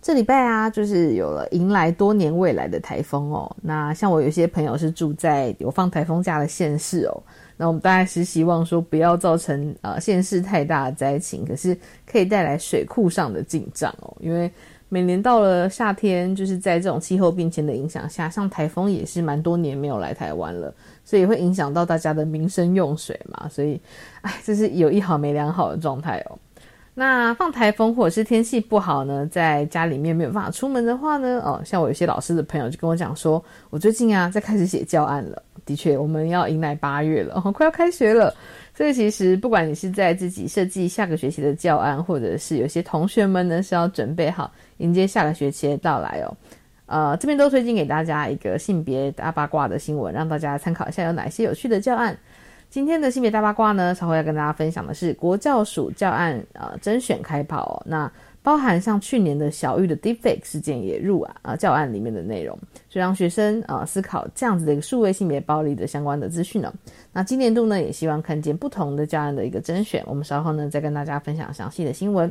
这礼拜啊，就是有了迎来多年未来的台风哦。那像我有些朋友是住在有放台风假的县市哦，那我们大概是希望说不要造成呃县市太大的灾情，可是可以带来水库上的进账哦。因为每年到了夏天，就是在这种气候变迁的影响下，像台风也是蛮多年没有来台湾了，所以会影响到大家的民生用水嘛。所以，哎，这是有一好没两好的状态哦。那放台风或者是天气不好呢，在家里面没有办法出门的话呢，哦，像我有些老师的朋友就跟我讲说，我最近啊在开始写教案了。的确，我们要迎来八月了，快要开学了。所以其实不管你是在自己设计下个学期的教案，或者是有些同学们呢是要准备好迎接下个学期的到来哦，呃，这边都推荐给大家一个性别大八卦的新闻，让大家参考一下有哪些有趣的教案。今天的性别大八卦呢，稍后要跟大家分享的是国教署教案呃甄选开跑哦，那包含像去年的小玉的 Deepfake 事件也入啊啊教案里面的内容，所以让学生啊思考这样子的一个数位性别暴力的相关的资讯呢。那今年度呢，也希望看见不同的教案的一个甄选，我们稍后呢再跟大家分享详细的新闻。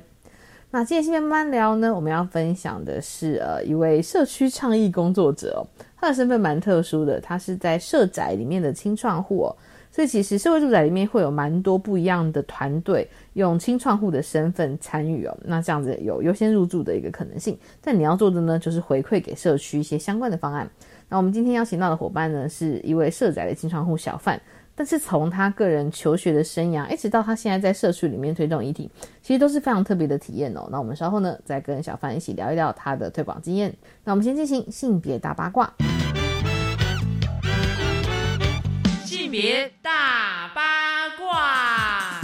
那今天性别慢慢聊呢，我们要分享的是呃一位社区倡议工作者，他的身份蛮特殊的，他是在社宅里面的清创户哦。所以其实社会住宅里面会有蛮多不一样的团队用清创户的身份参与哦，那这样子有优先入住的一个可能性。但你要做的呢，就是回馈给社区一些相关的方案。那我们今天邀请到的伙伴呢，是一位社宅的清创户小范，但是从他个人求学的生涯，一直到他现在在社区里面推动议题，其实都是非常特别的体验哦。那我们稍后呢，再跟小范一起聊一聊他的推广经验。那我们先进行性别大八卦。性别大八卦。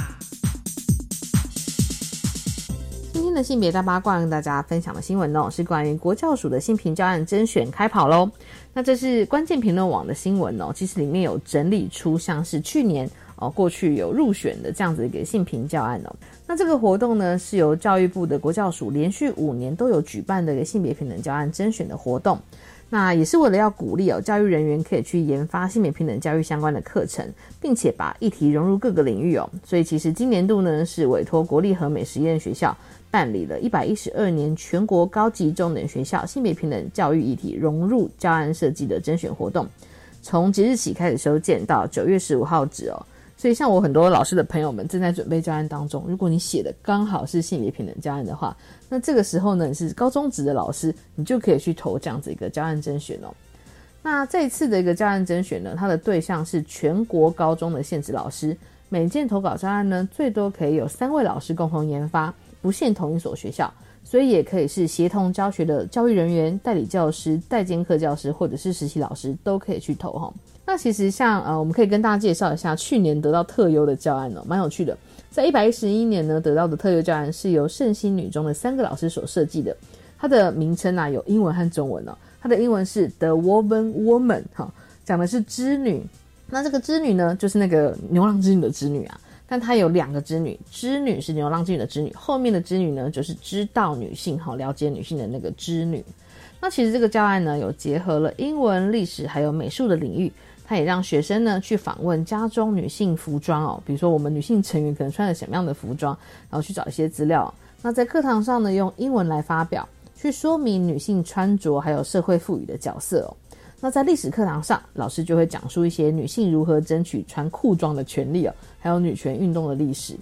今天的性别大八卦跟大家分享的新闻哦，是关于国教署的性平教案甄选开跑喽。那这是关键评论网的新闻哦，其实里面有整理出像是去年哦过去有入选的这样子一个性平教案哦。那这个活动呢，是由教育部的国教署连续五年都有举办的一个性别平等教案甄选的活动。那也是为了要鼓励哦，教育人员可以去研发性别平等教育相关的课程，并且把议题融入各个领域哦。所以其实今年度呢，是委托国立和美实验学校办理了一百一十二年全国高级中等学校性别平等教育议题融入教案设计的甄选活动，从即日起开始收件，到九月十五号止哦。所以，像我很多老师的朋友们正在准备教案当中。如果你写的刚好是性别平等教案的话，那这个时候呢，你是高中职的老师，你就可以去投这样子一个教案甄选哦。那这一次的一个教案甄选呢，它的对象是全国高中的现职老师，每件投稿教案呢，最多可以有三位老师共同研发，不限同一所学校，所以也可以是协同教学的教育人员、代理教师、代兼课教师或者是实习老师都可以去投哈。那其实像呃，我们可以跟大家介绍一下去年得到特优的教案哦，蛮有趣的。在一百一十一年呢，得到的特优教案是由圣心女中的三个老师所设计的。它的名称啊有英文和中文哦。它的英文是 The Woman Woman 哈，讲的是织女。那这个织女呢，就是那个牛郎织女的织女啊。但它有两个织女，织女是牛郎织女的织女，后面的织女呢，就是知道女性哈，了解女性的那个织女。那其实这个教案呢，有结合了英文、历史还有美术的领域。他也让学生呢去访问家中女性服装哦，比如说我们女性成员可能穿着什么样的服装，然后去找一些资料。那在课堂上呢，用英文来发表，去说明女性穿着还有社会赋予的角色哦。那在历史课堂上，老师就会讲述一些女性如何争取穿裤装的权利哦，还有女权运动的历史。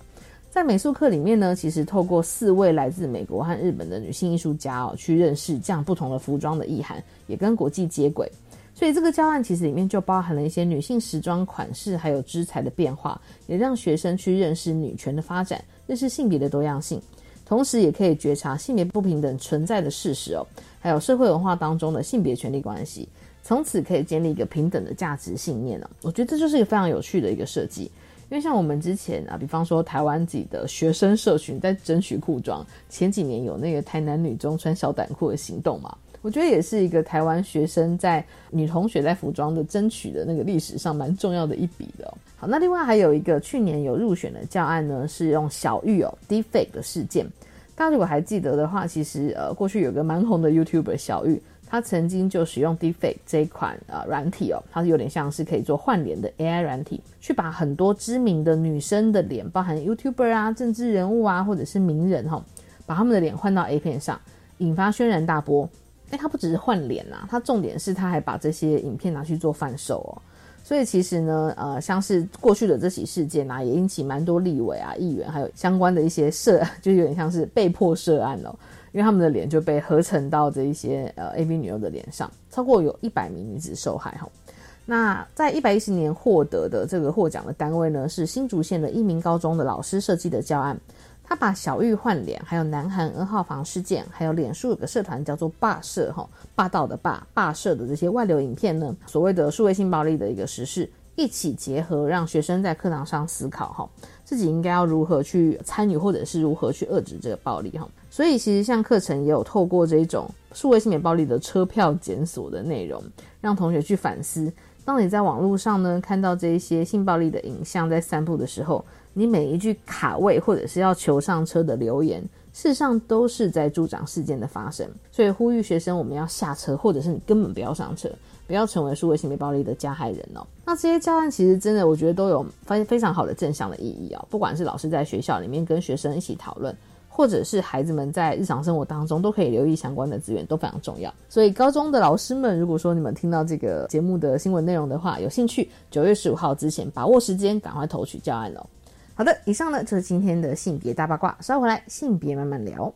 在美术课里面呢，其实透过四位来自美国和日本的女性艺术家哦，去认识这样不同的服装的意涵，也跟国际接轨。所以这个教案其实里面就包含了一些女性时装款式，还有织材的变化，也让学生去认识女权的发展，认识性别的多样性，同时也可以觉察性别不平等存在的事实哦，还有社会文化当中的性别权利关系，从此可以建立一个平等的价值信念哦。我觉得这就是一个非常有趣的一个设计，因为像我们之前啊，比方说台湾自己的学生社群在争取裤装，前几年有那个台南女中穿小短裤的行动嘛，我觉得也是一个台湾学生在女同学在服装的争取的那个历史上蛮重要的一笔的。好，那另外还有一个去年有入选的教案呢，是用小玉哦 defake 的事件。大家如果还记得的话，其实呃过去有个蛮红的 YouTuber 小玉。他曾经就使用 defake 这一款呃软体哦，它是有点像是可以做换脸的 AI 软体，去把很多知名的女生的脸，包含 YouTuber 啊、政治人物啊，或者是名人哈，把他们的脸换到 A 片上，引发轩然大波。哎，他不只是换脸啊，他重点是他还把这些影片拿去做贩售哦。所以其实呢，呃，像是过去的这起事件啊，也引起蛮多立委啊、议员，还有相关的一些涉，就有点像是被迫涉案哦。因为他们的脸就被合成到这一些呃 A V 女优的脸上，超过有一百名女子受害哈。那在一百一十年获得的这个获奖的单位呢，是新竹县的一名高中的老师设计的教案。他把小玉换脸，还有南韩二号房事件，还有脸书有个社团叫做霸社哈，霸道的霸，霸社的这些外流影片呢，所谓的数位性暴力的一个实事。一起结合，让学生在课堂上思考哈，自己应该要如何去参与，或者是如何去遏制这个暴力哈。所以其实像课程也有透过这种数位性别暴力的车票检索的内容，让同学去反思。当你在网络上呢看到这一些性暴力的影像在散布的时候，你每一句卡位或者是要求上车的留言，事实上都是在助长事件的发生。所以呼吁学生我们要下车，或者是你根本不要上车。不要成为数位性别暴力的加害人哦。那这些教案其实真的，我觉得都有非非常好的正向的意义哦。不管是老师在学校里面跟学生一起讨论，或者是孩子们在日常生活当中，都可以留意相关的资源，都非常重要。所以高中的老师们，如果说你们听到这个节目的新闻内容的话，有兴趣，九月十五号之前把握时间，赶快投取教案哦。好的，以上呢就是今天的性别大八卦，稍回来性别慢慢聊。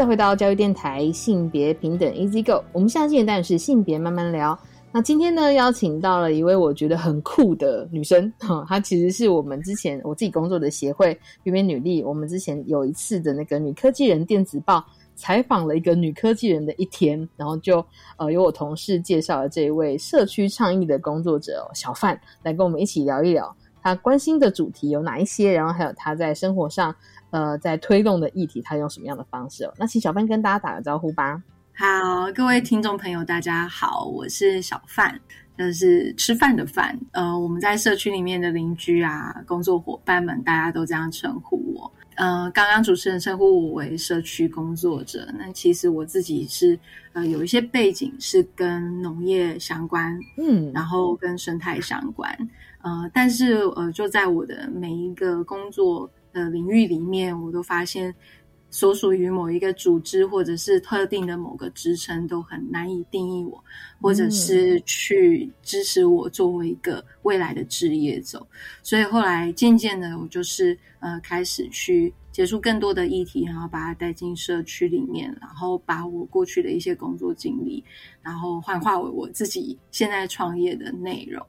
再回到教育电台，性别平等 Easy Go。我们下期的单是性别慢慢聊。那今天呢，邀请到了一位我觉得很酷的女生哈，她其实是我们之前我自己工作的协会边边女力。我们之前有一次的那个女科技人电子报采访了一个女科技人的一天，然后就呃由我同事介绍了这一位社区倡议的工作者小范来跟我们一起聊一聊她关心的主题有哪一些，然后还有她在生活上。呃，在推动的议题，它用什么样的方式？那请小范跟大家打个招呼吧。好，各位听众朋友，大家好，我是小范，就是吃饭的饭。呃，我们在社区里面的邻居啊，工作伙伴们，大家都这样称呼我。呃，刚刚主持人称呼我为社区工作者，那其实我自己是呃有一些背景是跟农业相关，嗯，然后跟生态相关，呃，但是呃，就在我的每一个工作。的领域里面，我都发现，所属于某一个组织或者是特定的某个职称，都很难以定义我，或者是去支持我作为一个未来的职业走。所以后来渐渐的，我就是呃开始去。接触更多的议题，然后把它带进社区里面，然后把我过去的一些工作经历，然后幻化为我自己现在创业的内容。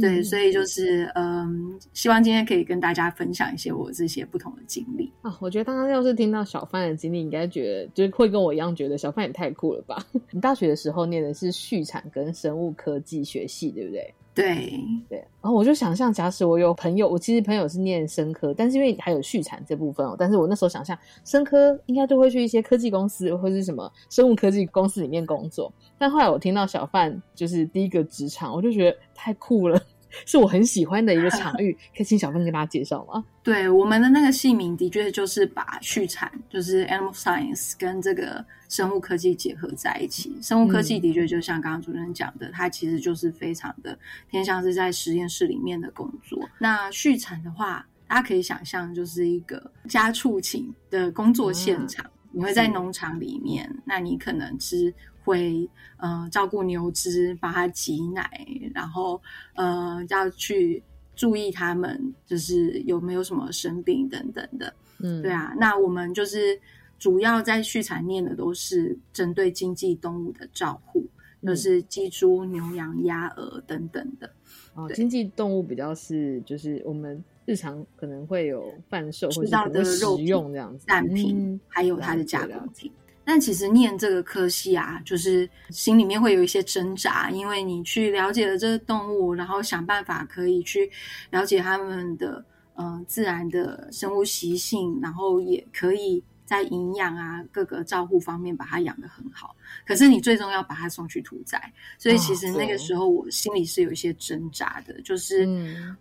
对，所以就是嗯，希望今天可以跟大家分享一些我这些不同的经历啊。我觉得刚刚要是听到小范的经历，应该觉得就是会跟我一样觉得小范也太酷了吧？你大学的时候念的是畜产跟生物科技学系，对不对？对，对，然后我就想象，假使我有朋友，我其实朋友是念生科，但是因为还有续产这部分哦，但是我那时候想象生科应该都会去一些科技公司或是什么生物科技公司里面工作，但后来我听到小范就是第一个职场，我就觉得太酷了。是我很喜欢的一个场域，可以请小芬跟大家介绍吗？对，我们的那个系名的确就是把畜产，就是 animal science 跟这个生物科技结合在一起。生物科技的确就像刚刚主持人讲的，它其实就是非常的偏向是在实验室里面的工作。那畜产的话，大家可以想象就是一个家畜禽的工作现场，你会在农场里面，那你可能是。会呃照顾牛只，把它挤奶，然后呃要去注意它们，就是有没有什么生病等等的。嗯，对啊。那我们就是主要在畜产念的都是针对经济动物的照护，就是鸡、猪、牛、羊、鸭、鹅等等的。哦，经济动物比较是就是我们日常可能会有贩售或者的食用这样子蛋品，还有它的加工品。但其实念这个科系啊，就是心里面会有一些挣扎，因为你去了解了这个动物，然后想办法可以去了解它们的呃自然的生物习性，然后也可以在营养啊各个照护方面把它养得很好。可是你最终要把它送去屠宰，所以其实那个时候我心里是有一些挣扎的，就是嗯，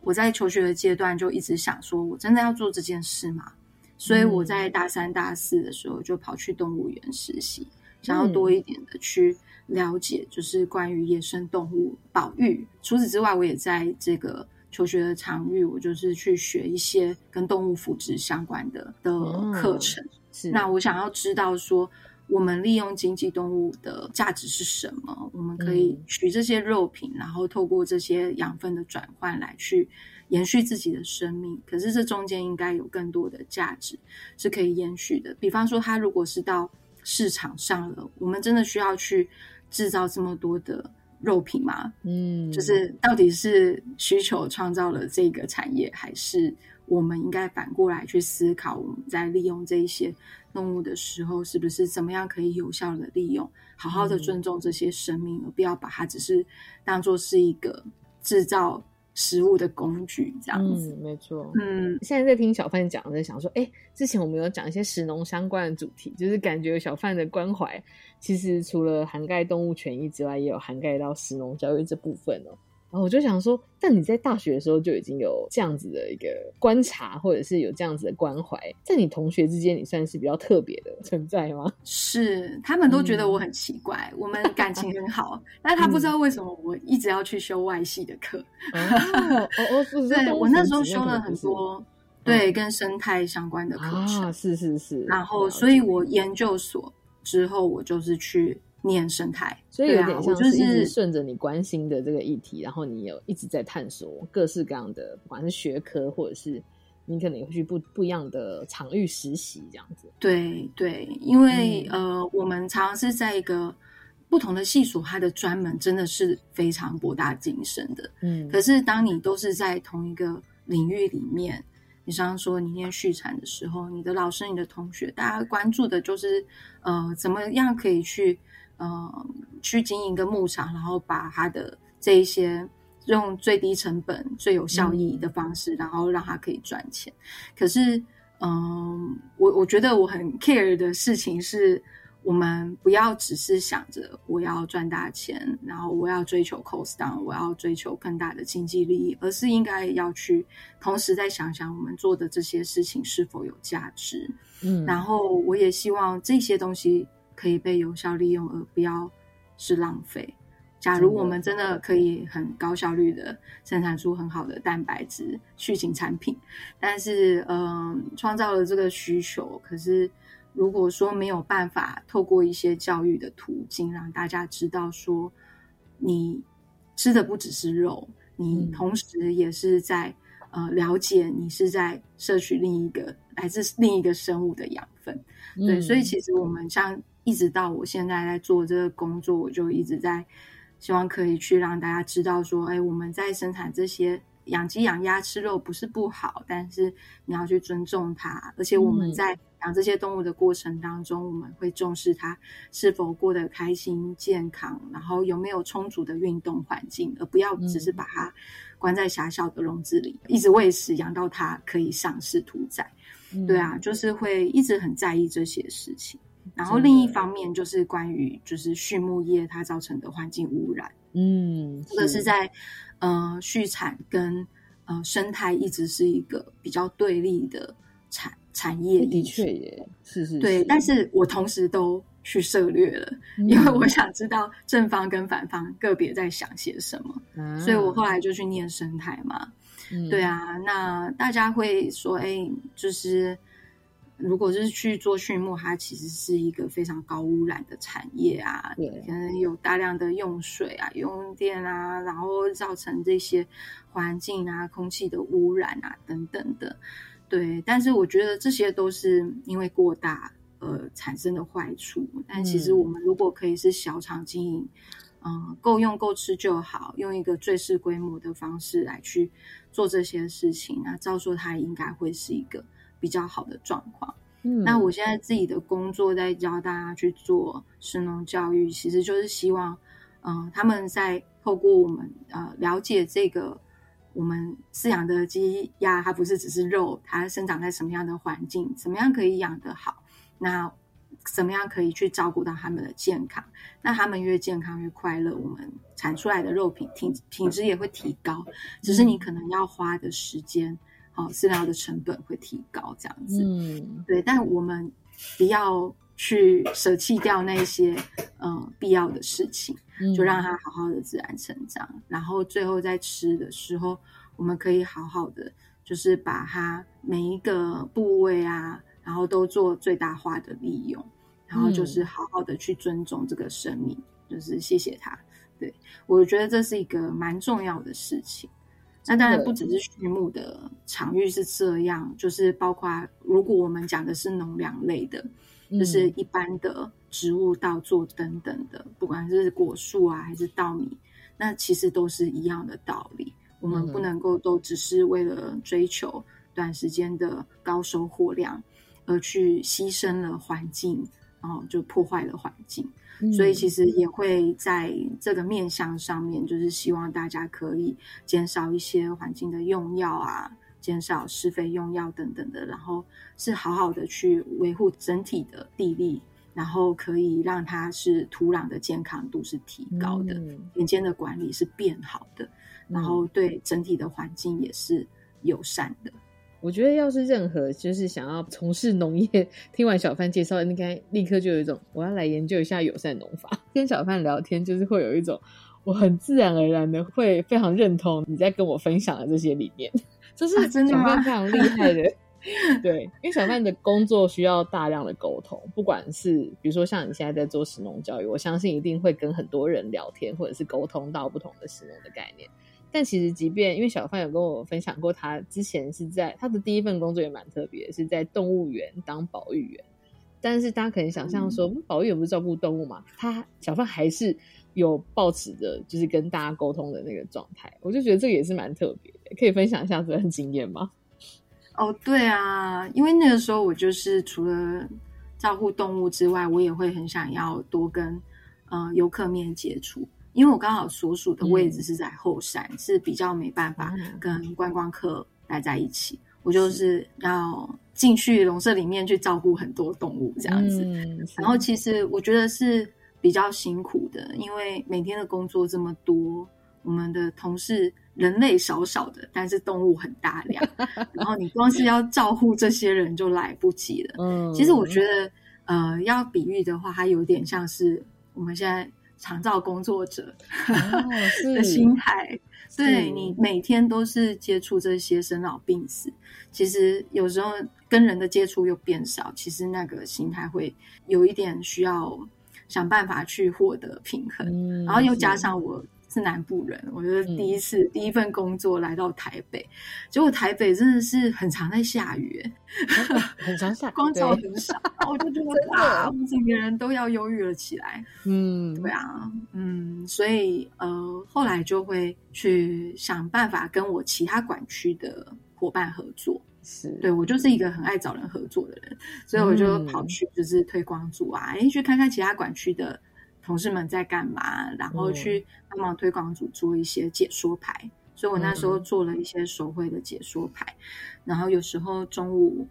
我在求学的阶段就一直想说，我真的要做这件事吗？所以我在大三、大四的时候就跑去动物园实习，想要多一点的去了解，就是关于野生动物保育。除此之外，我也在这个求学的场域，我就是去学一些跟动物福祉相关的的课程。那我想要知道说，我们利用经济动物的价值是什么？我们可以取这些肉品，然后透过这些养分的转换来去。延续自己的生命，可是这中间应该有更多的价值是可以延续的。比方说，它如果是到市场上了，我们真的需要去制造这么多的肉品吗？嗯，就是到底是需求创造了这个产业，还是我们应该反过来去思考，我们在利用这一些动物的时候，是不是怎么样可以有效的利用，好好的尊重这些生命，而不要把它只是当做是一个制造。食物的工具这样子，没错。嗯，现在在听小范讲，在想说，哎，之前我们有讲一些食农相关的主题，就是感觉小范的关怀，其实除了涵盖动物权益之外，也有涵盖到食农教育这部分哦。然后我就想说，但你在大学的时候就已经有这样子的一个观察，或者是有这样子的关怀，在你同学之间，你算是比较特别的 存在吗？是，他们都觉得我很奇怪，我们感情很好，但他不知道为什么我一直要去修外系的课。哦，对，我那时候修了很多对跟生态相关的课程，是是是。然后，所以我研究所之后，我就是去。念生态，所以有点像是一直顺着你关心的这个议题，然后你有一直在探索各式各样的，不管是学科或者是你可能也会去不不一样的场域实习这样子。对对，因为呃，我们常常是在一个不同的系所，它的专门真的是非常博大精深的。嗯，可是当你都是在同一个领域里面，你常常说你念续产的时候，你的老师、你的同学，大家关注的就是呃，怎么样可以去。呃，去经营一个牧场，然后把它的这一些用最低成本、最有效益的方式，然后让它可以赚钱。可是，嗯，我我觉得我很 care 的事情是，我们不要只是想着我要赚大钱，然后我要追求 cost down，我要追求更大的经济利益，而是应该要去同时再想想我们做的这些事情是否有价值。嗯，然后我也希望这些东西。可以被有效利用，而不要是浪费。假如我们真的可以很高效率的生产出很好的蛋白质畜禽产品，但是嗯，创造了这个需求，可是如果说没有办法透过一些教育的途径，让大家知道说，你吃的不只是肉，你同时也是在呃了解你是在摄取另一个来自另一个生物的养分。对，所以其实我们像。一直到我现在在做这个工作，我就一直在希望可以去让大家知道说，哎，我们在生产这些养鸡养鸭吃肉不是不好，但是你要去尊重它，而且我们在养这些动物的过程当中，我们会重视它是否过得开心、健康，然后有没有充足的运动环境，而不要只是把它关在狭小的笼子里，一直喂食养到它可以上市屠宰。对啊，就是会一直很在意这些事情。然后另一方面就是关于就是畜牧业它造成的环境污染，嗯，这个是在呃畜产跟呃生态一直是一个比较对立的产产业，的确也是是，对。但是我同时都去涉略了，因为我想知道正方跟反方个别在想些什么，所以我后来就去念生态嘛。对啊，那大家会说，哎，就是。如果是去做畜牧，它其实是一个非常高污染的产业啊，可能有大量的用水啊、用电啊，然后造成这些环境啊、空气的污染啊等等的。对，但是我觉得这些都是因为过大呃产生的坏处。但其实我们如果可以是小厂经营，嗯，够用够吃就好，用一个最适规模的方式来去做这些事情，那照说它应该会是一个。比较好的状况。嗯，那我现在自己的工作在教大家去做神农教育，其实就是希望，嗯，他们在透过我们呃了解这个我们饲养的鸡鸭，它不是只是肉，它生长在什么样的环境，怎么样可以养得好，那怎么样可以去照顾到他们的健康？那他们越健康越快乐，我们产出来的肉品品品质也会提高，只是你可能要花的时间。哦，饲料的成本会提高，这样子，嗯，对，但我们不要去舍弃掉那些嗯必要的事情，就让它好好的自然成长，然后最后在吃的时候，我们可以好好的，就是把它每一个部位啊，然后都做最大化的利用，然后就是好好的去尊重这个生命，就是谢谢他。对我觉得这是一个蛮重要的事情。那当然不只是畜牧的场域是这样，就是包括如果我们讲的是农粮类的，就是一般的植物稻作等等的，不管是果树啊还是稻米，那其实都是一样的道理。我们不能够都只是为了追求短时间的高收获量，而去牺牲了环境，然后就破坏了环境。所以其实也会在这个面向上面，就是希望大家可以减少一些环境的用药啊，减少施肥用药等等的，然后是好好的去维护整体的地力，然后可以让它是土壤的健康度是提高的，田间的管理是变好的，然后对整体的环境也是友善的。我觉得，要是任何就是想要从事农业，听完小范介绍，应该立刻就有一种我要来研究一下友善农法。跟小范聊天，就是会有一种我很自然而然的会非常认同你在跟我分享的这些理念，这是真的非常厉害的。对，因为小范的工作需要大量的沟通，不管是比如说像你现在在做食农教育，我相信一定会跟很多人聊天，或者是沟通到不同的食农的概念。但其实，即便因为小范有跟我分享过，他之前是在他的第一份工作也蛮特别，是在动物园当保育员。但是大家可能想象说，保育员不是照顾动物嘛？他小范还是有抱持着就是跟大家沟通的那个状态。我就觉得这个也是蛮特别的，可以分享一下这份经验吗？哦，对啊，因为那个时候我就是除了照顾动物之外，我也会很想要多跟呃游客面接触。因为我刚好所属的位置是在后山，是比较没办法跟观光客待在一起。我就是要进去笼舍里面去照顾很多动物这样子。然后其实我觉得是比较辛苦的，因为每天的工作这么多，我们的同事人类少少的，但是动物很大量。然后你光是要照顾这些人就来不及了。嗯，其实我觉得，呃，要比喻的话，它有点像是我们现在。长照工作者的心态，对你每天都是接触这些生老病死，其实有时候跟人的接触又变少，其实那个心态会有一点需要想办法去获得平衡，然后又加上我。是南部人，我觉得第一次第一份工作来到台北，结果台北真的是很常在下雨，很常下，光照很少，我就觉得哇，整个人都要忧郁了起来。嗯，对啊，嗯，所以呃，后来就会去想办法跟我其他管区的伙伴合作，是。对我就是一个很爱找人合作的人，所以我就嗯。跑去就是推广组啊，诶，去看看其他管区的同事们在干嘛，然后嗯。去帮忙推广组做一些解说牌。所以我那时候嗯。做了一些手绘的解说牌，然后有时候中午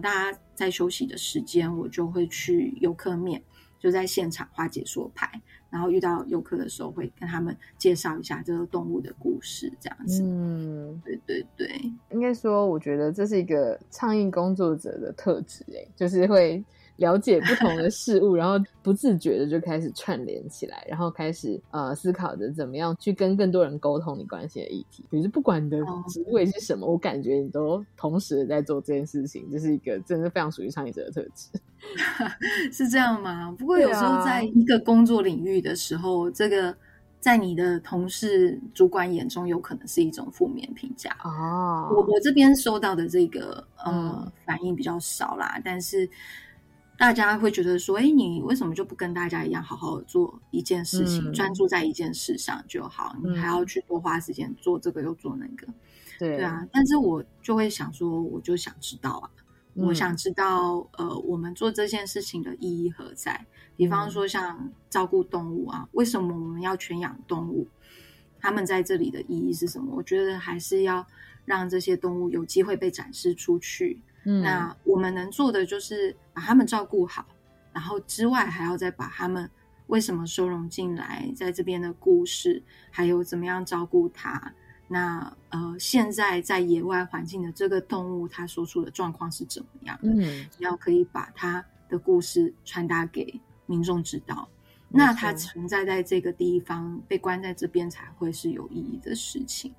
大家在休息的时间，我就会去游客面，就在现场画解说牌，然后遇到游客的时候会跟他们介绍一下这个动物的故事，这样子。嗯，对对对，应该说，我觉得这是一个倡议工作者的特质，哎，就是会了解不同的事物，然后不自觉的就开始串联起来，然后开始呃思考着怎么样去跟更多人沟通你关心的议题。就是不管你的哦职位是什么，我感觉你都同时在做这件事情，这是一个真的非常属于创业者的特质。是这样吗？不过有时候在一个工作领域的时候，这个在你的同事、主管眼中有可能是一种负面评价。哦我我这边收到的这个呃、嗯反应比较少啦，但是大家会觉得说，哎，你为什么就不跟大家一样好好做一件事情，嗯专注在一件事上就好？你还要去多花时间做这个又做那个，对对啊。但是我就会想说，我就想知道啊，嗯我想知道，呃，我们做这件事情的意义何在？比方说像照顾动物啊，为什么我们要圈养动物？他们在这里的意义是什么？我觉得还是要让这些动物有机会被展示出去。嗯那我们能做的就是把他们照顾好，然后之外还要再把他们为什么收容进来，在这边的故事，还有怎么样照顾他。那呃，现在在野外环境的这个动物，它所处的状况是怎么样的？嗯要可以把它的故事传达给民众知道。那它存在在这个地方，被关在这边才会是有意义的事情。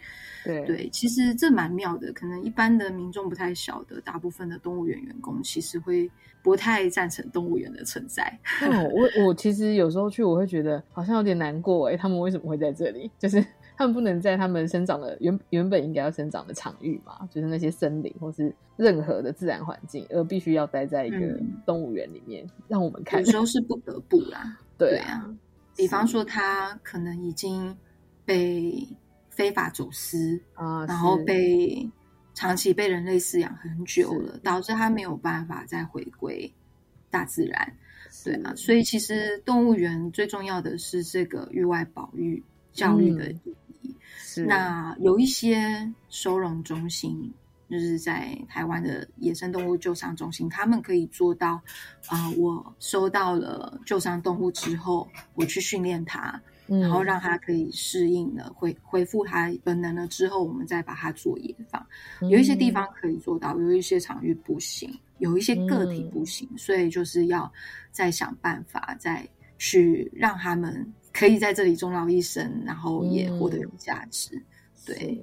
对对，其实这蛮妙的，可能一般的民众不太晓得，大部分的动物园员工其实会不太赞成动物园的存在。哦，我我其实有时候去，我会觉得好像有点难过哎，他们为什么会在这里？就是他们不能在他们生长的原原本应该要生长的场域嘛，就是那些森林或是任何的自然环境，而必须要待在一个嗯动物园里面，让我们看有。时候是不得不啦。对对啊，比方说他可能已经被非法走私，啊，然后被长期被人类饲养很久了，导致他没有办法再回归大自然。对啊，所以其实动物园最重要的是这个域外保育教育的嗯意义。是那有一些收容中心，就是在台湾的野生动物救伤中心，他们可以做到，啊、我收到了救伤动物之后，我去训练它，然后嗯让它可以适应了，恢恢复它本能了之后，我们再把它做野放。有一些地方可以做到，有一些场域不行，有一些个体不行，所以就是要再想办法，再去让他们可以在这里终老一生，然后也活得有价值。对。是，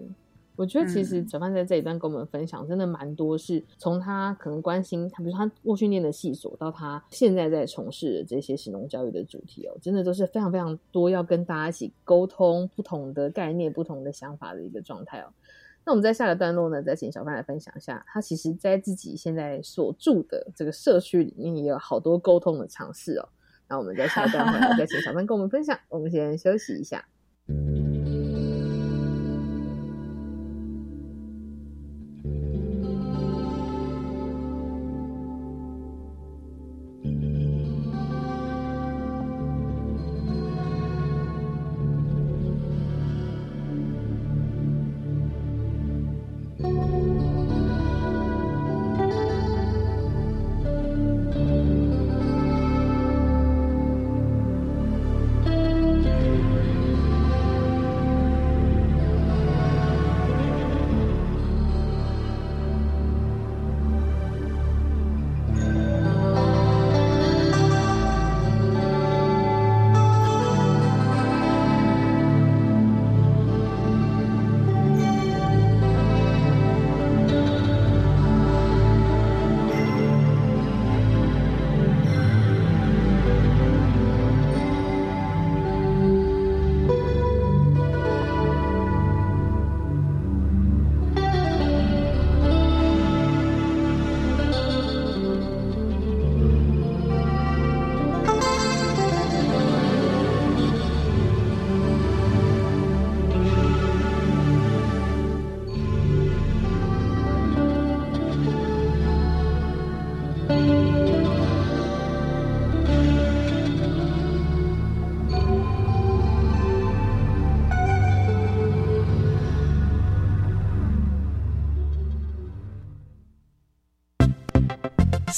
我觉得其实嗯小范在这一段跟我们分享，真的蛮多是从他可能关心他，比如说他过去念的系所，到他现在在从事的这些实农教育的主题哦，真的都是非常非常多要跟大家一起沟通不同的概念、不同的想法的一个状态哦。那我们在下个段落呢，再请小范来分享一下，他其实在自己现在所住的这个社区里面也有好多沟通的尝试哦。那我们在下一段回来 再请小范跟我们分享。我们先休息一下。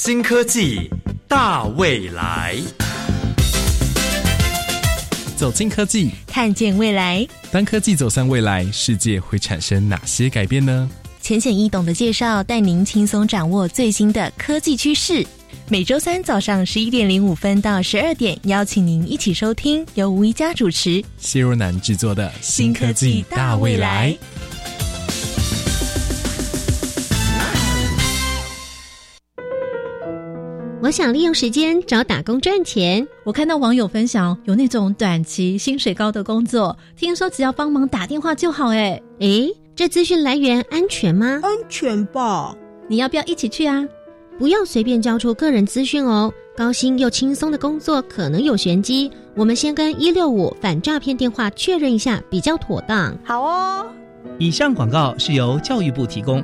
新科技大未来，走进科技，看见未来。当科技走向未来，世界会产生哪些改变呢？浅显易懂的介绍，带您轻松掌握最新的科技趋势。每周三早上十一点零五分到十二点，邀请您一起收听由吴一佳主持、谢若楠制作的《新科技大未来》。我想利用时间找打工赚钱。我看到网友分享有那种短期薪水高的工作，听说只要帮忙打电话就好。哎，诶，这资讯来源安全吗？安全吧。你要不要一起去啊？不要随便交出个人资讯哦。高薪又轻松的工作可能有玄机，我们先跟一六五反诈骗电话确认一下，比较妥当。好哦。以上广告是由教育部提供。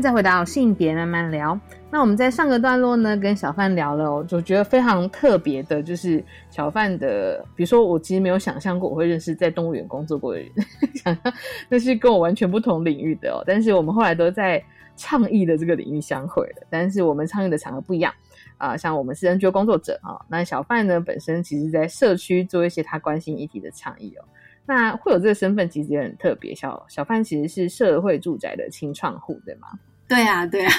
再回到性别慢慢聊。那我们在上个段落呢，跟小范聊了，我就觉得非常特别的，就是小范的，比如说我其实没有想象过我会认识在动物园工作过的人，想象那是跟我完全不同领域的哦。但是我们后来都在倡议的这个领域相会了，但是我们倡议的场合不一样啊、像我们是 NGO 工作者啊、那小范呢本身其实在社区做一些他关心议题的倡议哦。那会有这个身份，其实也很特别。小小范其实是社会住宅的清创户，对吗？对啊，对啊。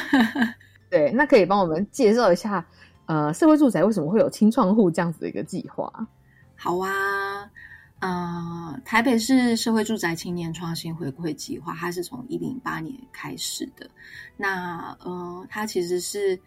对，那可以帮我们介绍一下，呃，社会住宅为什么会有清创户这样子的一个计划？好啊，呃，台北市社会住宅青年创新回馈计划，它是从一零八年开始的。那呃，它其实是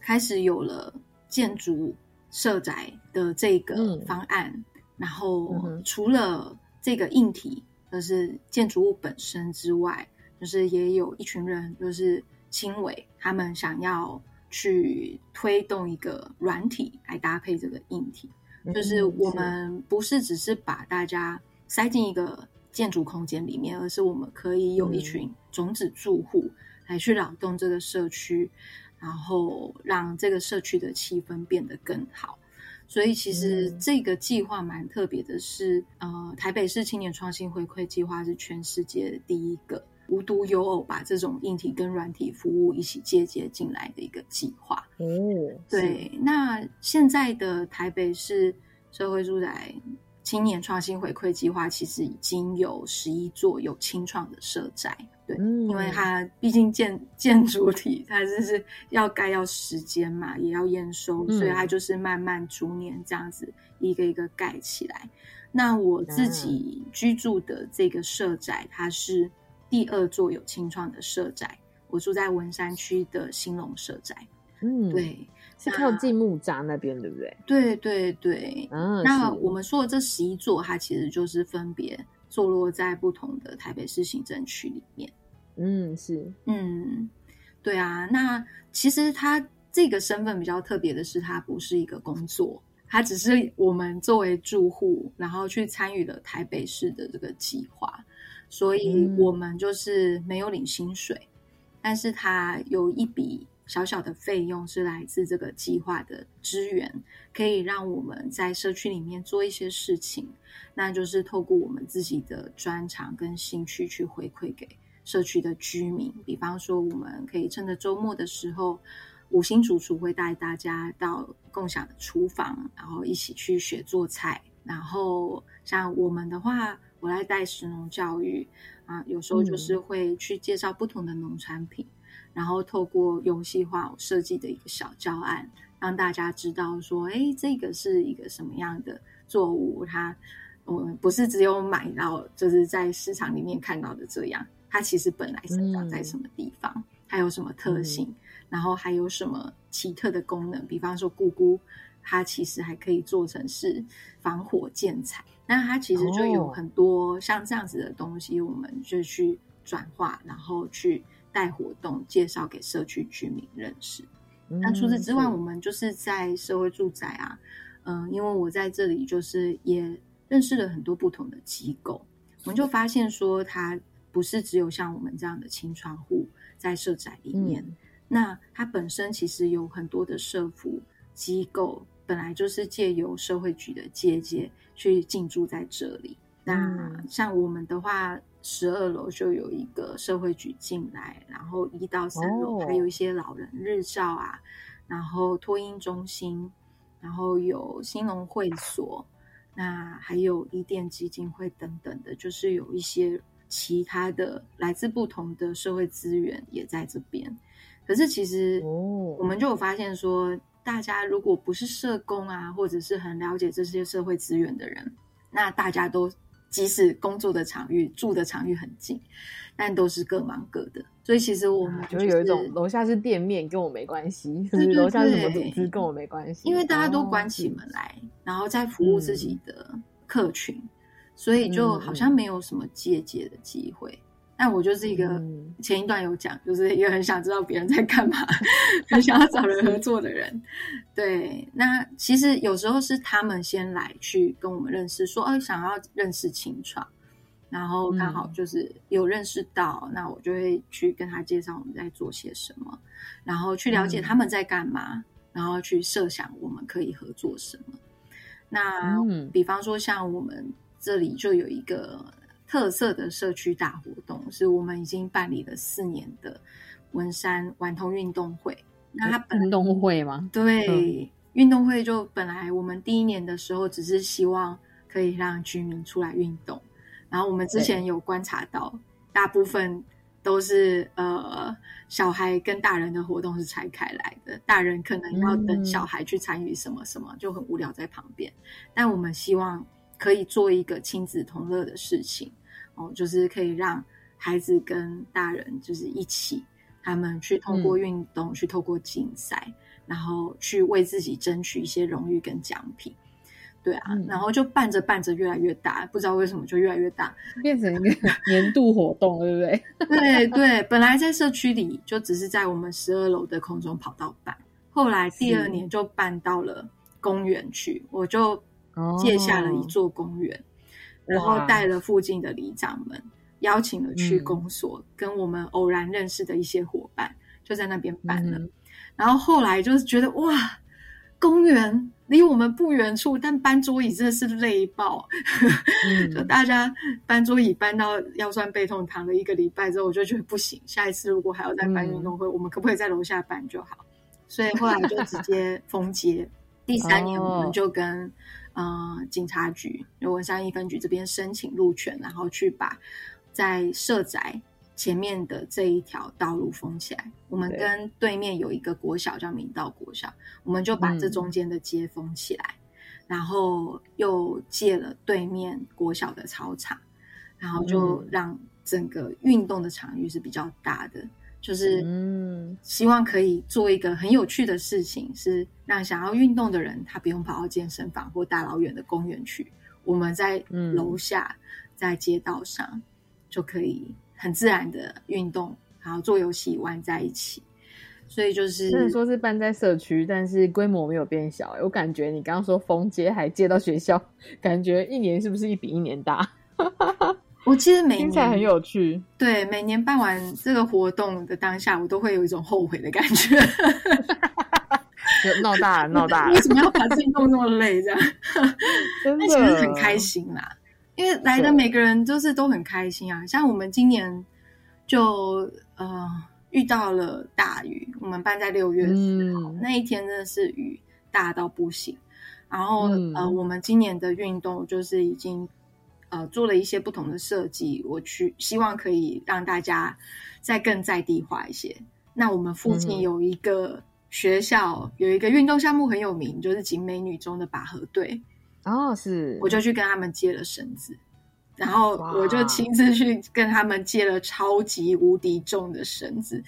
开始有了建筑社宅的这个方案，然后、除了这个硬体，就是建筑物本身之外，就是也有一群人，就是青委他们想要去推动一个软体来搭配这个硬体。就是我们不是只是把大家塞进一个建筑空间里面，而是我们可以有一群种子住户来去扰动这个社区，然后让这个社区的气氛变得更好。所以其实这个计划蛮特别的是，呃，台北市青年创新回馈计划是全世界第一个无独有偶把这种硬体跟软体服务一起接接进来的一个计划。哦，对，那现在的台北市社会住宅青年创新回馈计划，其实已经有十一座有清创的社宅。对，因为它毕竟建建筑体，它就是要盖要时间嘛，也要验收，嗯所以它就是慢慢逐年这样子一个一个盖起来。那我自己居住的这个社宅，它是第二座有清创的社宅，我住在文山区的兴隆社宅。嗯，对，是靠近木栅那边，对不对？对对对，嗯，那我们说的这十一座，它其实就是分别坐落在不同的台北市行政区里面。嗯，是，嗯，对啊。那其实他这个身份比较特别的是，他不是一个工作，他只是我们作为住户，然后去参与了台北市的这个计划，所以我们就是没有领薪水，但是他有一笔小小的费用是来自这个计划的支援，可以让我们在社区里面做一些事情，那就是透过我们自己的专长跟兴趣去回馈给社区的居民。比方说，我们可以趁着周末的时候，五星主厨会带大家到共享的厨房，然后一起去学做菜。然后像我们的话，我来带食农教育啊，有时候就是会去介绍不同的农产品，然后透过游戏化设计的一个小教案，让大家知道说，哎，这个是一个什么样的作物，它我们不是只有买到，就是在市场里面看到的这样，它其实本来生长在什么地方，它有什么特性，然后还有什么奇特的功能，比方说菇菇。它其实还可以做成是防火建材，那它其实就有很多像这样子的东西，我们就去转化，然后去带活动，介绍给社区居民认识。那除此之外，我们就是在社会住宅啊，嗯，因为我在这里就是也认识了很多不同的机构，我们就发现说，它不是只有像我们这样的清窗户在社宅里面，那它本身其实有很多的社服机构。本来就是借由社会局的借接去进驻在这里。那像我们的话，十二楼就有一个社会局进来，然后一到三楼还有一些老人日照啊，然后托婴中心，然后有兴隆会所，那还有伊甸基金会等等的，就是有一些其他的来自不同的社会资源也在这边。可是其实我们就有发现说。大家如果不是社工啊，或者是很了解这些社会资源的人，那大家都即使工作的场域、住的场域很近，但都是各忙各的。所以其实我们就有一种楼下是店面，跟我没关系；楼下是什么组织，跟我没关系。因为大家都关起门来，然后在服务自己的客群，所以就好像没有什么借鉴的机会。但我就是一个前一段有讲，就是一个很想知道别人在干嘛，很想要找人合作的人。对，那其实有时候是他们先来去跟我们认识，说哦想要认识清创，然后刚好就是有认识到，那我就会去跟他介绍我们在做些什么，然后去了解他们在干嘛，然后去设想我们可以合作什么。那比方说像我们这里就有一个。特色的社区大活动是我们已经办理了四年的文山玩通运动会。那它运动会吗？对，运动会就本来我们第一年的时候只是希望可以让居民出来运动，然后我们之前有观察到，大部分都是呃小孩跟大人的活动是拆开来的，大人可能要等小孩去参与什么什么，就很无聊在旁边。但我们希望可以做一个亲子同乐的事情。哦，就是可以让孩子跟大人就是一起，他们去通过运动，去透过竞赛，然后去为自己争取一些荣誉跟奖品。对啊，然后就办着办着越来越大，不知道为什么就越来越大，变成一个年度活动，对不对？对对，本来在社区里就只是在我们十二楼的空中跑道办，后来第二年就办到了公园去，我就借下了一座公园。然后带了附近的里长们，邀请了去公所，跟我们偶然认识的一些伙伴，就在那边办了。然后后来就是觉得哇，公园离我们不远处，但搬桌椅真的是累爆。就大家搬桌椅搬到腰酸背痛，躺了一个礼拜之后，我就觉得不行。下一次如果还要再办运动会，我们可不可以在楼下办就好？所以后来就直接封街。第三年我们就跟。呃，警察局文山一分局这边申请路权，然后去把在社宅前面的这一条道路封起来。我们跟对面有一个国小叫明道国小，我们就把这中间的街封起来，然后又借了对面国小的操场，然后就让整个运动的场域是比较大的。就是，嗯，希望可以做一个很有趣的事情，是让想要运动的人，他不用跑到健身房或大老远的公园去，我们在楼下，在街道上就可以很自然的运动，然后做游戏玩在一起。所以就是，虽然说是办在社区，但是规模没有变小。我感觉你刚刚说封街还借到学校，感觉一年是不是一比一年大？我其实每听起来很有趣。对每年办完这个活动的当下，我都会有一种后悔的感觉。就闹大了，闹大了 为，什么要把自己弄那么累？这样，真但其实的很开心啦，因为来的每个人都是都很开心啊。像我们今年就呃遇到了大雨，我们办在六月四号、嗯那一天，真的是雨大到不行。然后、嗯呃，我们今年的运动就是已经呃做了一些不同的设计，我去希望可以让大家再更在地化一些。那我们附嗯近有一个学校、有一个运动项目很有名，就是景美女中的拔河队，哦，是，我就去跟他们借了绳子。然后我就亲自去跟他们借了超级无敌重的绳子，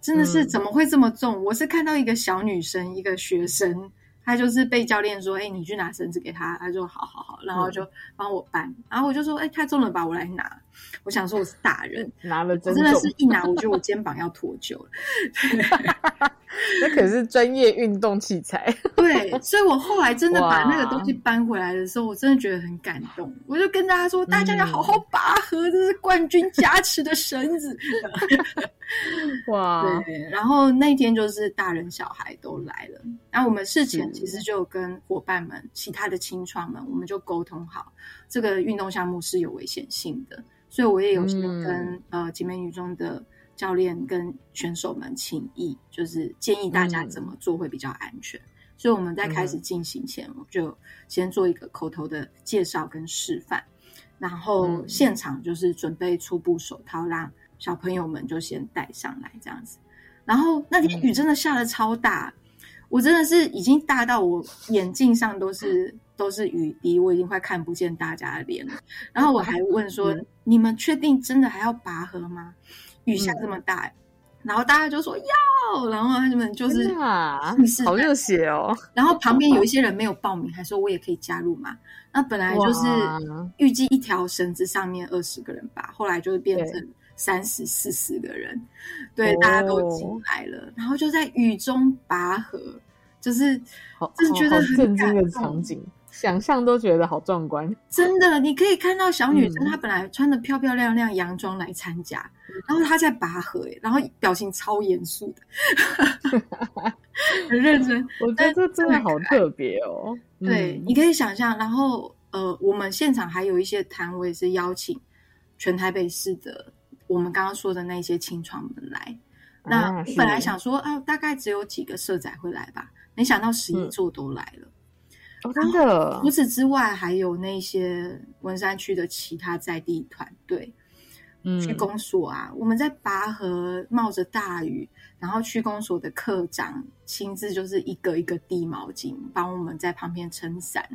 真的是嗯怎么会这么重？我是看到一个小女生，一个学生，她就是被教练说：“哎、你去拿绳子给他。”他说好好好，然后就帮我搬。然后我就说：“哎、太重了吧，我来拿。”我想说我是大人，拿了我真的是一拿，我觉得我肩膀要脱臼了。那可是专业运动器材。对，所以我后来真的把那个哇东西搬回来的时候，我真的觉得很感动。我就跟大家说，大家要好嗯好拔河，这是冠军加持的绳子。哇，对，然后那天就是大人小孩都来了，然后我们事前其实就跟伙伴们、其他的青创们，我们就沟通好，这个运动项目是有危险性的，所以我也有跟、呃景美女中的教练跟选手们请意，就是建议大家嗯。怎么做会比较安全。所以我们在开始进行前，我就先做一个口头的介绍跟示范，然后嗯。现场就是准备初步手套，让小朋友们就先戴上来这样子。然后那天雨真的下的超大，我真的是已经大到我眼镜上都是都是雨滴，我已经快看不见大家的脸了。然后我还问说：“你们确定真的还要拔河吗？雨下这么大。然后大家就说要，然后他们就是好热血哦！然后旁边有一些人没有报名，还说我也可以加入嘛。那本来就是哇预计一条绳子上面二十个人吧，后来就是变对。成三十四十个人，对，哦大家都进来了，然后就在雨中拔河，就是好，真的觉得很震惊的场景，想象都觉得好壮观。真的，你可以看到小女生，嗯她本来穿的漂漂亮亮洋装来参加，然后她在拔河，欸然后表情超严肃的，很认真。我觉得这真的好特别哦。对，嗯你可以想象，然后呃，我们现场还有一些摊位是邀请全台北市的我们刚刚说的那些青创们来。那啊我本来想说啊，大概只有几个社仔会来吧，没想到十一嗯座都来了。哦，真的除此之外，还有那些文山区的其他在地团队，嗯区公所啊，我们在拔河冒着大雨，然后区公所的课长亲自就是一个一个递毛巾，帮我们在旁边撑伞。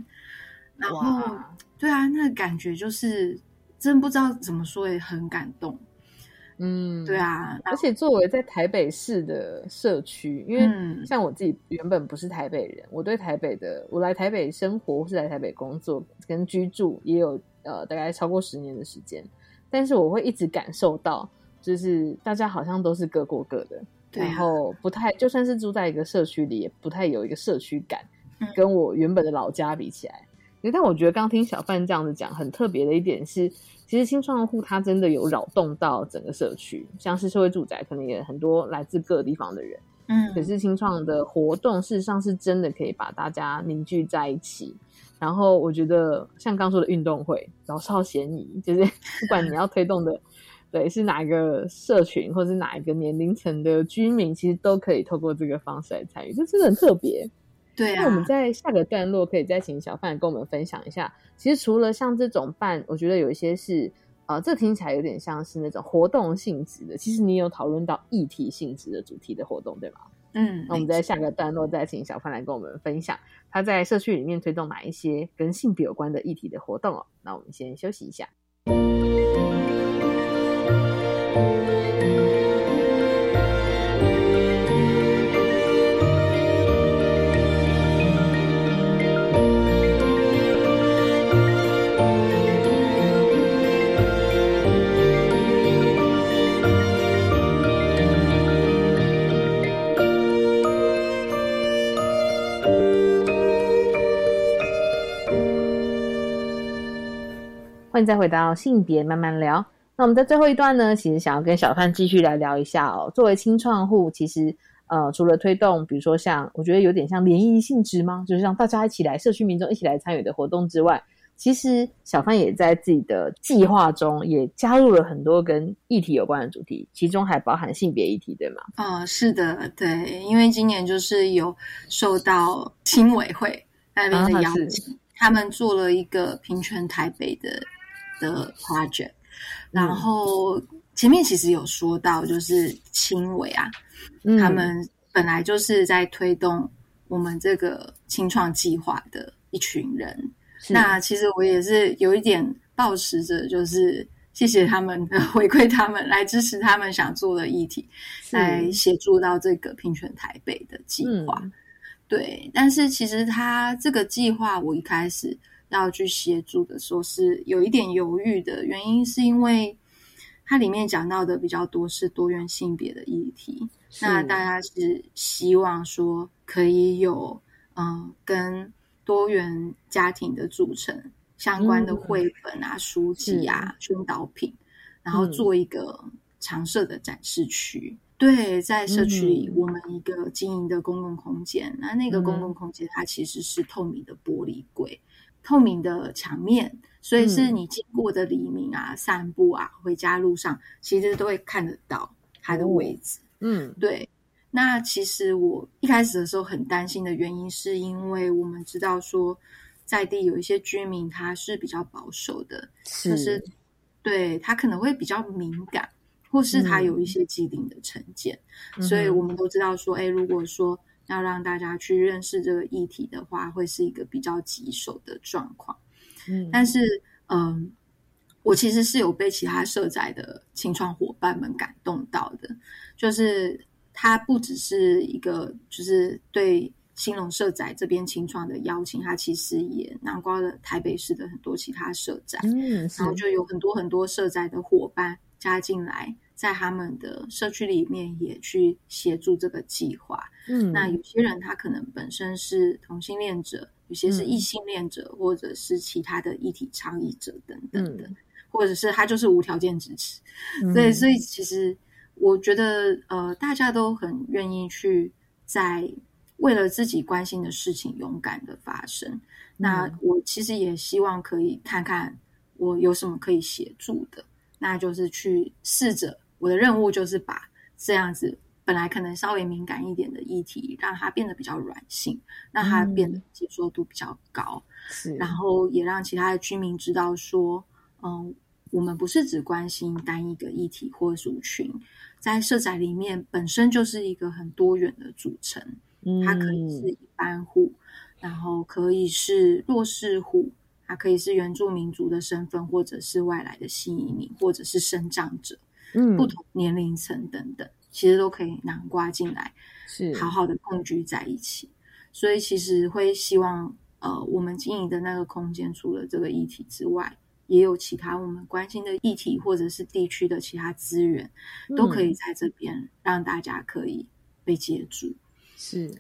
然后，对啊，那个感觉就是真不知道怎么说，也很感动。嗯，对啊，而且作为在台北市的社区，因为嗯。像我自己原本不是台北人，我对台北的，我来台北生活或是来台北工作跟居住也有呃大概超过十年的时间，但是我会一直感受到，就是大家好像都是各过各的，对啊。然后不太就算是住在一个社区里，也不太有一个社区感，嗯。跟我原本的老家比起来。但我觉得刚听小范这样子讲，很特别的一点是，其实新创户它真的有扰动到整个社区，像是社会住宅，可能也很多来自各个地方的人。嗯可是新创的活动，事实上是真的可以把大家凝聚在一起。然后我觉得像刚说的运动会，老少咸宜，就是不管你要推动的，对，是哪一个社群或是哪一个年龄层的居民，其实都可以透过这个方式来参与，这真的很特别。对啊，那我们在下个段落可以再请小范跟我们分享一下。其实除了像这种办，我觉得有一些是呃，这听起来有点像是那种活动性质的。其实你有讨论到议题性质的主题的活动，对吗？嗯，那我们在下个段落再请小范来跟我们分享他在社区里面推动哪一些跟性别有关的议题的活动哦。那我们先休息一下。欢欢迎再回到性别慢慢聊。那我们在最后一段呢，其实想要跟小范继续来聊一下哦。作为青创户，其实呃，除了推动，比如说像我觉得有点像联谊性质吗？就是让大家一起来，社区民众一起来参与的活动之外，其实小范也在自己的计划中也加入了很多跟议题有关的主题，其中还包含性别议题，对吗？啊、是的，对，因为今年就是有受到青委会那边的邀请，他们做了一个平权台北的的 project，然后前面其实有说到，就是青委啊，嗯。他们本来就是在推动我们这个青创计划的一群人。那其实我也是有一点抱持着，就是谢谢他们的 回馈，他们来支持他们想做的议题，来协助到这个平权台北的计划。嗯。对，但是其实他这个计划，我一开始要去协助的时候是有一点犹豫的，原因是因为它里面讲到的比较多是多元性别的议题，那大家是希望说可以有嗯、呃跟多元家庭的组成相关的嗯绘本啊、书籍啊、宣导品，然后。嗯做一个常设的展示区。对，在社区里，嗯我们一个经营的公共空间，那那个嗯公共空间它其实是透明的玻璃柜，透明的墙面，所以是嗯你经过的黎明啊、散步啊、回家路上，其实都会看得到它的位置。嗯，对。那其实我一开始的时候很担心的原因，是因为我们知道说，在地有一些居民他是比较保守的，是就是对他可能会比较敏感，或是他嗯有一些既定的成见，嗯所以我们都知道说，哎，如果说要让大家去认识这个议题的话，会是一个比较棘手的状况。嗯。但是，嗯，我其实是有被其他社宅的青创伙伴们感动到的，就是他不只是一个，就是对兴隆社宅这边青创的邀请，他其实也囊括了台北市的很多其他社宅，嗯，然后就有很多很多社宅的伙伴加进来，在他们的社区里面也去协助这个计划。嗯那有些人他可能本身是同性恋者，有些是嗯异性恋者，或者是其他的议体倡议者等等的，嗯或者是他就是无条件支持。嗯对，所以其实我觉得，呃，大家都很愿意去在为了自己关心的事情勇敢的发生。那嗯我其实也希望可以看看我有什么可以协助的，那就是去试着我的任务就是把这样子本来可能稍微敏感一点的议题，让它变得比较软性，让它变得接受度比较高。是，然后也让其他的居民知道说，嗯，我们不是只关心单一个议题或族群，在社宅里面本身就是一个很多元的组成，它可以是一般户，然后可以是弱势户，它可以是原住民族的身份，或者是外来的新移民，或者是生长者，嗯不同年龄层等等，其实都可以囊括进来，是好好的共居在一起。所以其实会希望，呃，我们经营的那个空间，除了这个议题之外，也有其他我们关心的议题，或者是地区的其他资源，都可以在这边让大家可以被接住。是，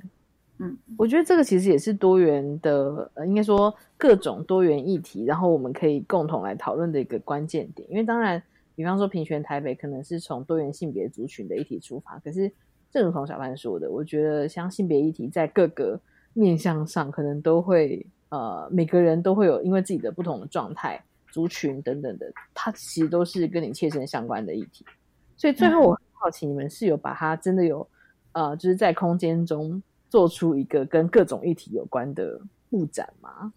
嗯，我觉得这个其实也是多元的，呃，应该说各种多元议题，然后我们可以共同来讨论的一个关键点。因为当然，比方说平权台北可能是从多元性别族群的议题出发，可是正如同小范说的，我觉得像性别议题在各个面向上，可能都会呃每个人都会有因为自己的不同的状态、族群等等的，它其实都是跟你切身相关的议题。所以最后我很好奇，你们是有把它真的有呃，就是在空间中做出一个跟各种议题有关的布展吗？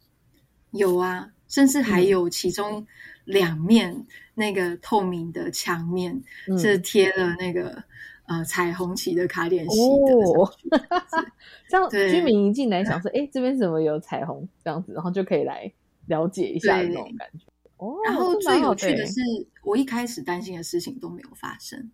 有啊，甚至还嗯有其中两面那个透明的墙面、嗯。是贴了那个呃彩虹旗的卡点席的哦，这样 居民一进来想说，哎、这边怎么有彩虹这样子，然后就可以来了解一下的那种感觉。哦，然后最有趣的欸。是，我一开始担心的事情都没有发生，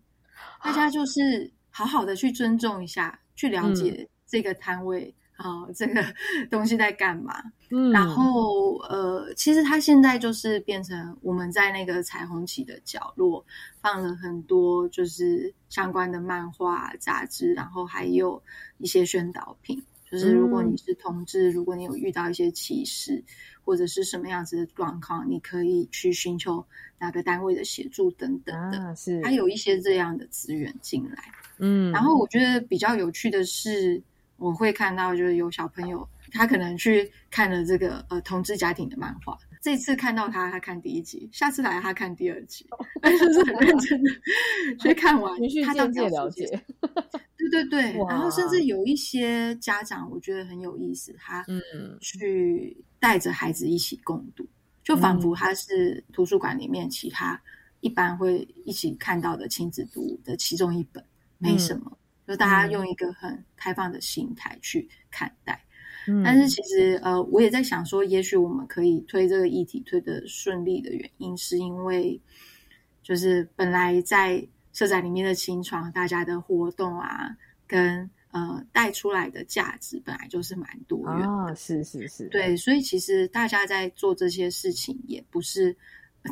大家就是好好的去尊重一下，去了解这个摊位啊、这个 东西在干嘛。嗯然后呃，其实它现在就是变成我们在那个彩虹旗的角落放了很多就是相关的漫画、杂志，然后还有一些宣导品。就是如果你是同志，如果你有遇到一些歧视或者是什么样子的状况，你可以去寻求哪个单位的协助等等的。啊、是，它有一些这样的资源进来。嗯，然后我觉得比较有趣的是，我会看到就是有小朋友他可能去看了这个呃同志家庭的漫画。这次看到他，他看第一集；下次来他看第二集，就是很认真的 去看完。他渐渐了解，对对对。然后甚至有一些家长，我觉得很有意思，他去带着孩子一起共读，就仿佛他是图书馆里面其他一般会一起看到的亲子读的其中一本，没什么，就大家用一个很开放的心态去看待。但是其实，呃，我也在想说，也许我们可以推这个议题推得顺利的原因，是因为就是本来在社宅里面的清创，大家的活动啊，跟呃带出来的价值本来就是蛮多元的，啊、是是是，对，所以其实大家在做这些事情，也不是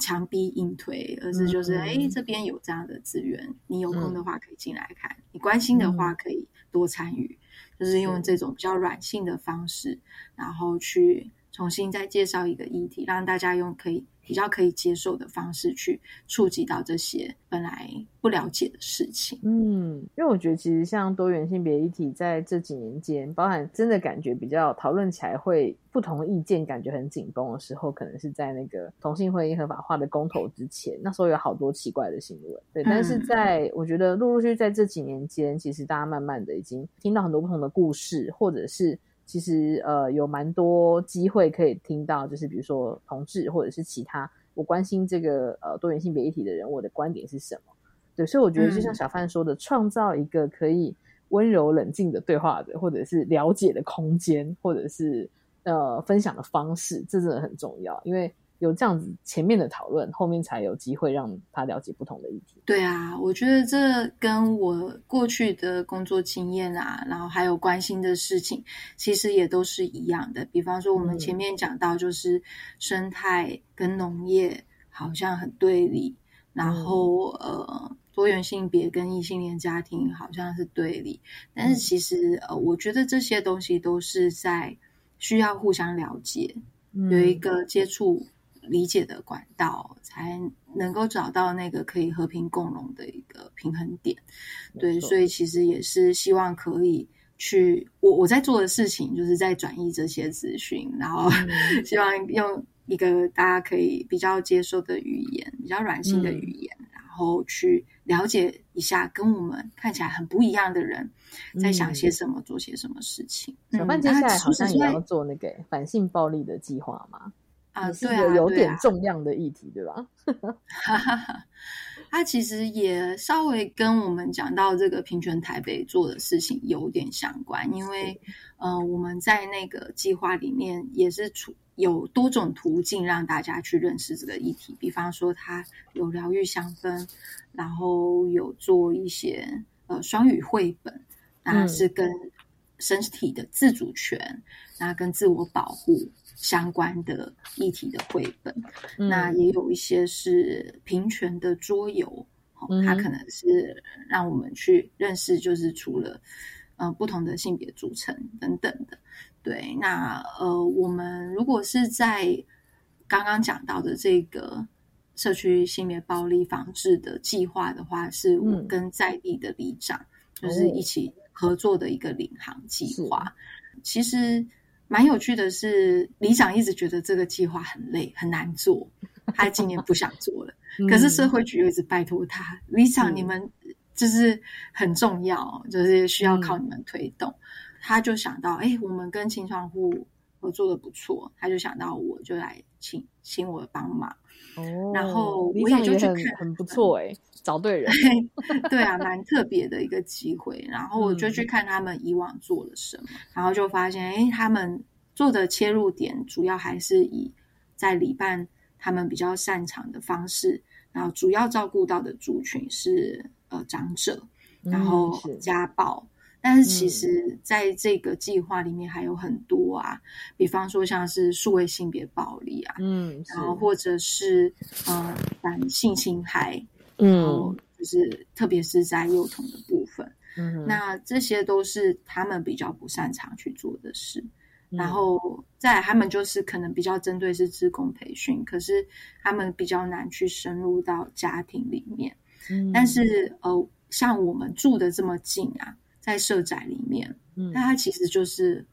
强逼硬推，而是就是哎、嗯，这边有这样的资源，你有空的话可以进来看，嗯、你关心的话可以多参与。就是用这种比较软性的方式，然后去重新再介绍一个议题，让大家用可以比较可以接受的方式去触及到这些本来不了解的事情。嗯，因为我觉得其实像多元性别议题在这几年间，包含真的感觉比较讨论起来会不同意见，感觉很紧绷的时候，可能是在那个同性婚姻合法化的公投之前，那时候有好多奇怪的新闻。对，但是在我觉得陆陆续续在这几年间，其实大家慢慢的已经听到很多不同的故事，或者是。其实呃有蛮多机会可以听到，就是比如说同志或者是其他我关心这个呃多元性别议题的人，我的观点是什么？对，所以我觉得就像小范说的，创造一个可以温柔冷静的对话的，或者是了解的空间，或者是呃分享的方式，这真的很重要，因为。有这样子前面的讨论，后面才有机会让他了解不同的议题。对啊，我觉得这跟我过去的工作经验啊，然后还有关心的事情，其实也都是一样的。比方说，我们前面讲到，就是生态跟农业好像很对立，然后呃，多元性别跟异性恋家庭好像是对立，但是其实呃，我觉得这些东西都是在需要互相了解，有一个接触。理解的管道，才能够找到那个可以和平共荣的一个平衡点。对，所以其实也是希望可以去我我在做的事情，就是在转移这些资讯，然后 希望用一个大家可以比较接受的语言，比较软性的语言，然后去了解一下跟我们看起来很不一样的人在想些什么，做些什么事情。小范接下来好像也要做那个反性暴力的计划吗？啊，是对啊，有点重量的议题，对吧？他其实也稍微跟我们讲到这个平权台北做的事情有点相关，因为呃，我们在那个计划里面也是出有多种途径让大家去认识这个议题，比方说它有疗愈香氛，然后有做一些呃双语绘本，那是跟身体的自主权，那跟自我保护。相关的议题的绘本，嗯、那也有一些是平权的桌游，嗯、它可能是让我们去认识，就是除了呃不同的性别组成等等的。对，那呃，我们如果是在刚刚讲到的这个社区性别暴力防治的计划的话，是我跟在地的里长、嗯、就是一起合作的一个领航计划。其实。蛮有趣的是，里长一直觉得这个计划很累很难做，他今年不想做了。可是社会局又一直拜托他，里长你们就是很重要，就是需要靠你们推动。他就想到，哎，我们跟青创户合作的不错，他就想到我就来请请我帮忙。哦，然后我也就去看，很不错哎、欸，找对人，对啊，蛮特别的一个机会。然后我就去看他们以往做了什么，嗯、然后就发现，哎，他们做的切入点主要还是以在礼办他们比较擅长的方式，然后主要照顾到的族群是呃长者，然后家暴。但是其实，在这个计划里面还有很多啊，比方说像是数位性别暴力啊，嗯，然后或者是呃反性侵害，嗯，就是特别是在幼童的部分，嗯那这些都是他们比较不擅长去做的事。嗯。然后再来他们就是可能比较针对是职工培训，可是他们比较难去深入到家庭里面。嗯。但是呃，像我们住的这么近啊，在社宅里面，嗯。那它其实就是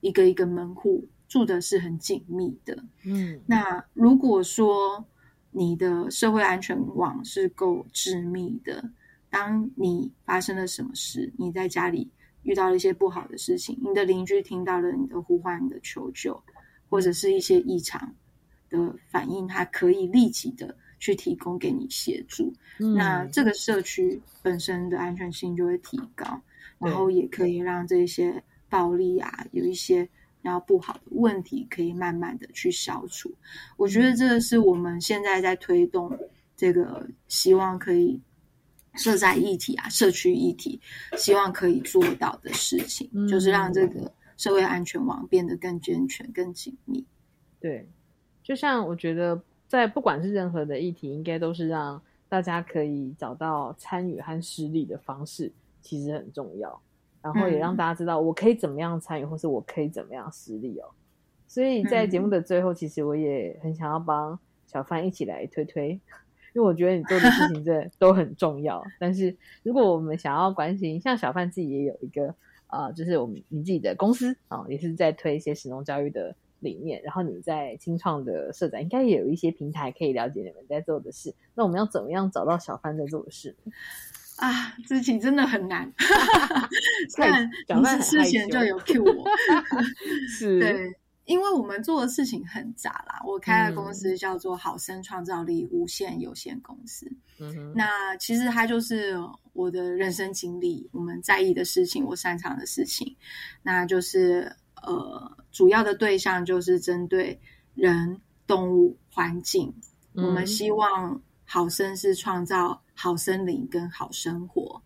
一个一个门户，住的是很紧密的。嗯。那如果说你的社会安全网是够致密的，当你发生了什么事，你在家里遇到了一些不好的事情，你的邻居听到了你的呼唤、你的求救，或者是一些异常的反应，他可以立即的去提供给你协助。嗯那这个社区本身的安全性就会提高，然后也可以让这些暴力啊，有一些然后不好的问题可以慢慢的去消除。我觉得这个是我们现在在推动这个，希望可以社在议题啊、社区议题，希望可以做到的事情，嗯就是让这个社会安全网变得更健全、更紧密。对，就像我觉得，在不管是任何的议题，应该都是让大家可以找到参与和施力的方式，其实很重要。然后也让嗯大家知道，我可以怎么样参与，或是我可以怎么样施力哦。所以在节目的最后，其实我也很想要帮小范一起来推推，因为我觉得你做的事情真的都很重要。但是如果我们想要关心，像小范自己也有一个啊、呃就是我们你自己的公司啊、也是在推一些实农教育的理念。然后你在清创的社长，应该也有一些平台可以了解你们在做的事。那我们要怎么样找到小范在做的事呢？啊，自己真的很难。虽然你是事前就有 cue 我，是对，因为我们做的事情很杂啦。我开的公嗯司叫做好生创造力无限有限公司。嗯，那其实它就是我的人生经历，我们在意的事情，我擅长的事情，那就是呃，主要的对象就是针对人、动物、环境。我们嗯希望好生是创造好森林跟好生活，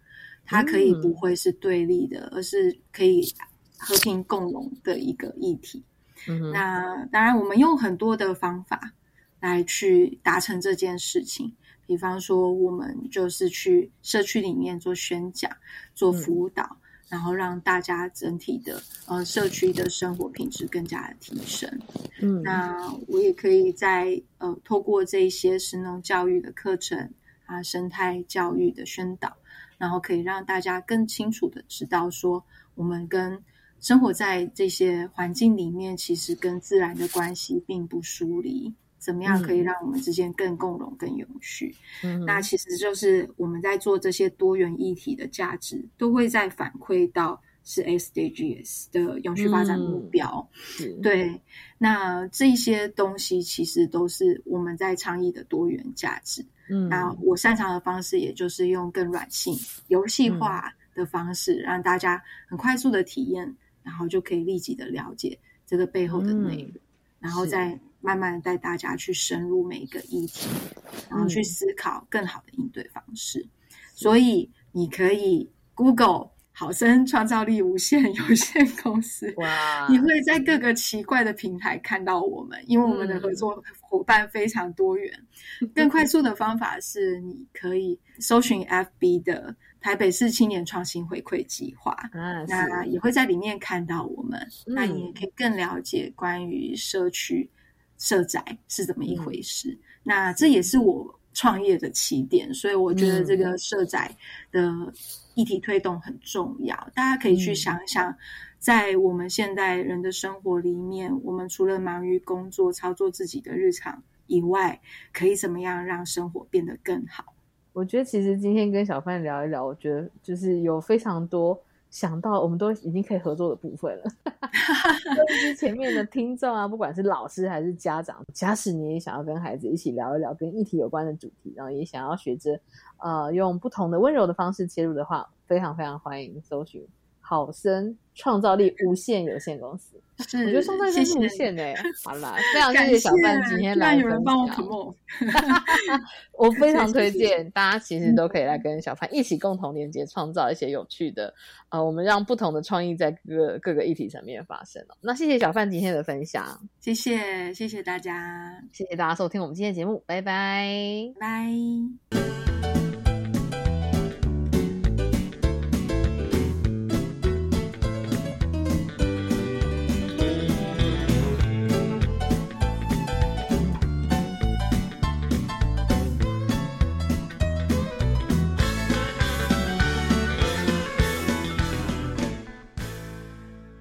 它可以不会是对立的，而是可以和平共荣的一个议题。嗯那当然，我们用很多的方法来去达成这件事情。比方说，我们就是去社区里面做宣讲、做辅导，然后让大家整体的呃社区的生活品质更加的提升。嗯那我也可以在呃透过这一些神农教育的课程啊、生态教育的宣导，然后可以让大家更清楚的知道说，我们跟生活在这些环境里面，其实跟自然的关系并不疏离。怎么样可以嗯让我们之间更共融、更永续？嗯那其实就是我们在做这些多元议题的价值，都会在反馈到是 SDGs 的永续发展目标。是对，那这些东西其实都是我们在倡议的多元价值。嗯。那我擅长的方式，也就是用更软性、游戏化的方式，让大家很快速的体验，然后就可以立即的了解这个背后的内容，然后再慢慢带大家去深入每一个议题，然后去嗯。思考更好的应对方式。所以你可以 Google 好生创造力无限 有限公司，哇你会在各个奇怪的平台看到我们，因为我们的合作伙伴非常多元。更快速的方法是，你可以搜寻 FB 的台北市青年创新回馈计划，啊那也会在里面看到我们。那嗯你也可以更了解关于社区社宅是怎么一回事。那这也是我创业的起点，所以我觉得这个社宅的议题推动很重要。大家可以去想想，在我们现代人的生活里面，我们除了忙于工作、操作自己的日常以外，可以怎么样让生活变得更好？我觉得其实今天跟小范聊一聊，我觉得就是有非常多想到我们都已经可以合作的部分了。就是前面的听众啊，不管是老师还是家长，假使你也想要跟孩子一起聊一聊跟议题有关的主题，然后也想要学着呃用不同的温柔的方式切入的话，非常非常欢迎搜寻好生创造力无限有限公司。是，我觉得创造力无限的欸。好啦，非常谢感谢小范今天来分有人帮我享 promote，我非常推荐大家，其实都可以来跟小范一起共同连接，创造一些有趣的，呃，我们让不同的创意在各个各个议题层面发生哦。那谢谢小范今天的分享，谢谢谢谢大家，谢谢大家收听我们今天的节目，拜拜。拜。